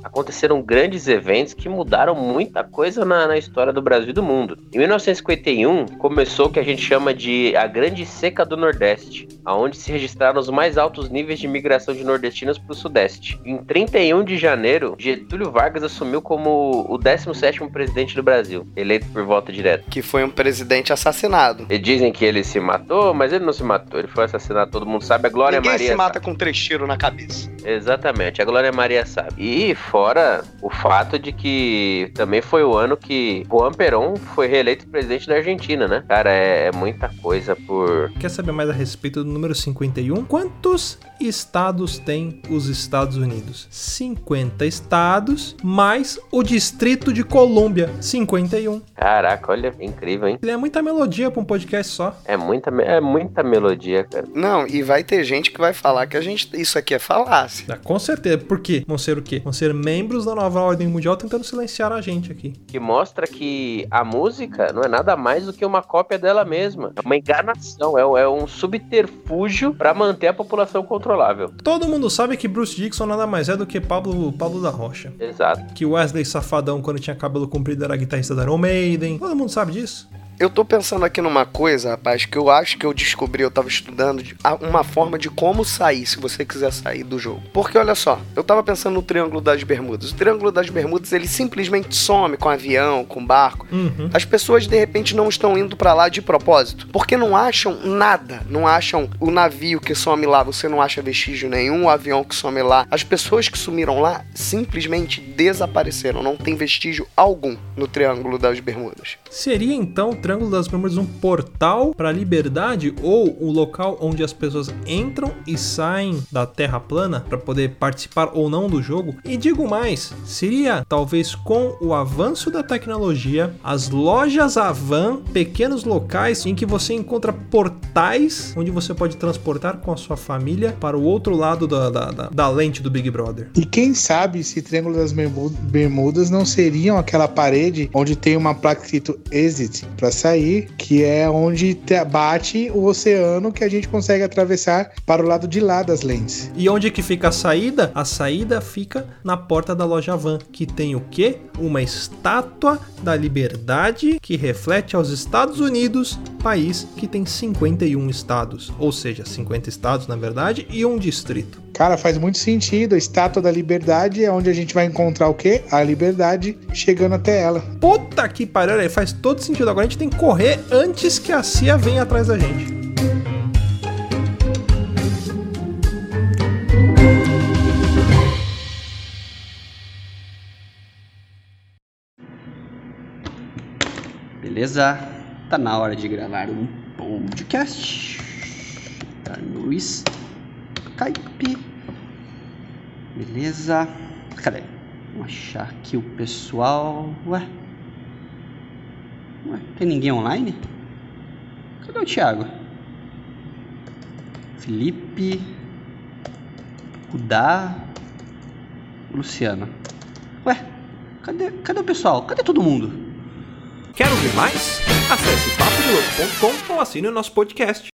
aconteceram grandes eventos que mudaram muita coisa na, na história do Brasil e do mundo. Em 1951, começou o que a gente chama de a Grande Seca do Nordeste, aonde se registraram os mais altos níveis de migração de nordestinos para o Sudeste. Em 31 de janeiro, Getúlio Vargas assumiu como o 17º presidente do Brasil, eleito por voto direto. Que foi um presidente assassinado. E dizem que ele se matou, mas ele não se matou. Ele foi assassinado, todo mundo sabe. A Glória Ninguém Maria se mata sabe. com três tiros na cabeça. Exatamente, a Glória Maria sabe. E fora o fato de que também foi o ano que Juan Perón foi reeleito presidente da Argentina, né? Cara, é, é muita coisa por. Quer saber mais a respeito do número 51? Quantos estados tem os Estados Unidos? 50 estados, mais o Distrito de Colômbia, 51. Caraca, olha, é incrível, hein? É muita melodia pra um podcast só. É muita, é muita melodia, cara. Não, e vai ter gente que vai falar que a gente isso aqui é falácia. Ah, Com certeza. Por quê? Vão ser o quê? Vão ser membros da nova ordem mundial tentando silenciar a gente aqui. Que mostra que a música não é nada mais do que uma cópia dela mesma. É uma enganação, é, um- é um subterfúgio pra manter a população controlável. Todo mundo sabe que Bruce Dixon nada mais é do que Pablo, Pablo da Rocha. Exato. Que Wesley Safadão, quando tinha cabelo comprido, era guitarrista da Iron Maiden. Todo mundo sabe disso. Eu tô pensando aqui numa coisa, rapaz, que eu acho que eu descobri, eu tava estudando uma forma de como sair, se você quiser sair do jogo. Porque olha só, eu tava pensando no Triângulo das Bermudas. O Triângulo das Bermudas, ele simplesmente some com avião, com barco. Uhum. As pessoas de repente não estão indo pra lá de propósito, porque não acham nada, não acham o navio que some lá, você não acha vestígio nenhum, o avião que some lá. As pessoas que sumiram lá simplesmente desapareceram, não tem vestígio algum no Triângulo das Bermudas. Seria então o Triângulo das Bermudas um portal para a liberdade ou o local onde as pessoas entram e saem da Terra plana para poder participar ou não do jogo? E digo mais, seria talvez com o avanço da tecnologia, as lojas Avan, pequenos locais em que você encontra portais onde você pode transportar com a sua família para o outro lado da, da, da, da lente do Big Brother. E quem sabe se Triângulo das Bermu- Bermudas não seriam aquela parede onde tem uma placa escrito Exit para sair, que é onde te- bate o oceano que a gente consegue atravessar para o lado de lá das lentes. E onde que fica a saída? A saída fica na porta da loja Van, que tem o quê? Uma estátua da liberdade que reflete aos Estados Unidos, país que tem 51 estados, ou seja, 50 estados na verdade e um distrito. Cara, faz muito sentido. A estátua da liberdade é onde a gente vai encontrar o quê? A liberdade chegando até ela. Puta que pariu, aí faz todo sentido. Agora a gente tem que correr antes que a CIA venha atrás da gente. Beleza? Tá na hora de gravar um podcast. Tá no Skype. Beleza? Cadê? Vamos achar aqui o pessoal. Ué? Ué, tem ninguém online? Cadê o Thiago? Felipe. Udá. Luciano. Ué, cadê, cadê o pessoal? Cadê todo mundo? Quer ouvir mais? Acesse papodelouco.com ou assine o nosso podcast.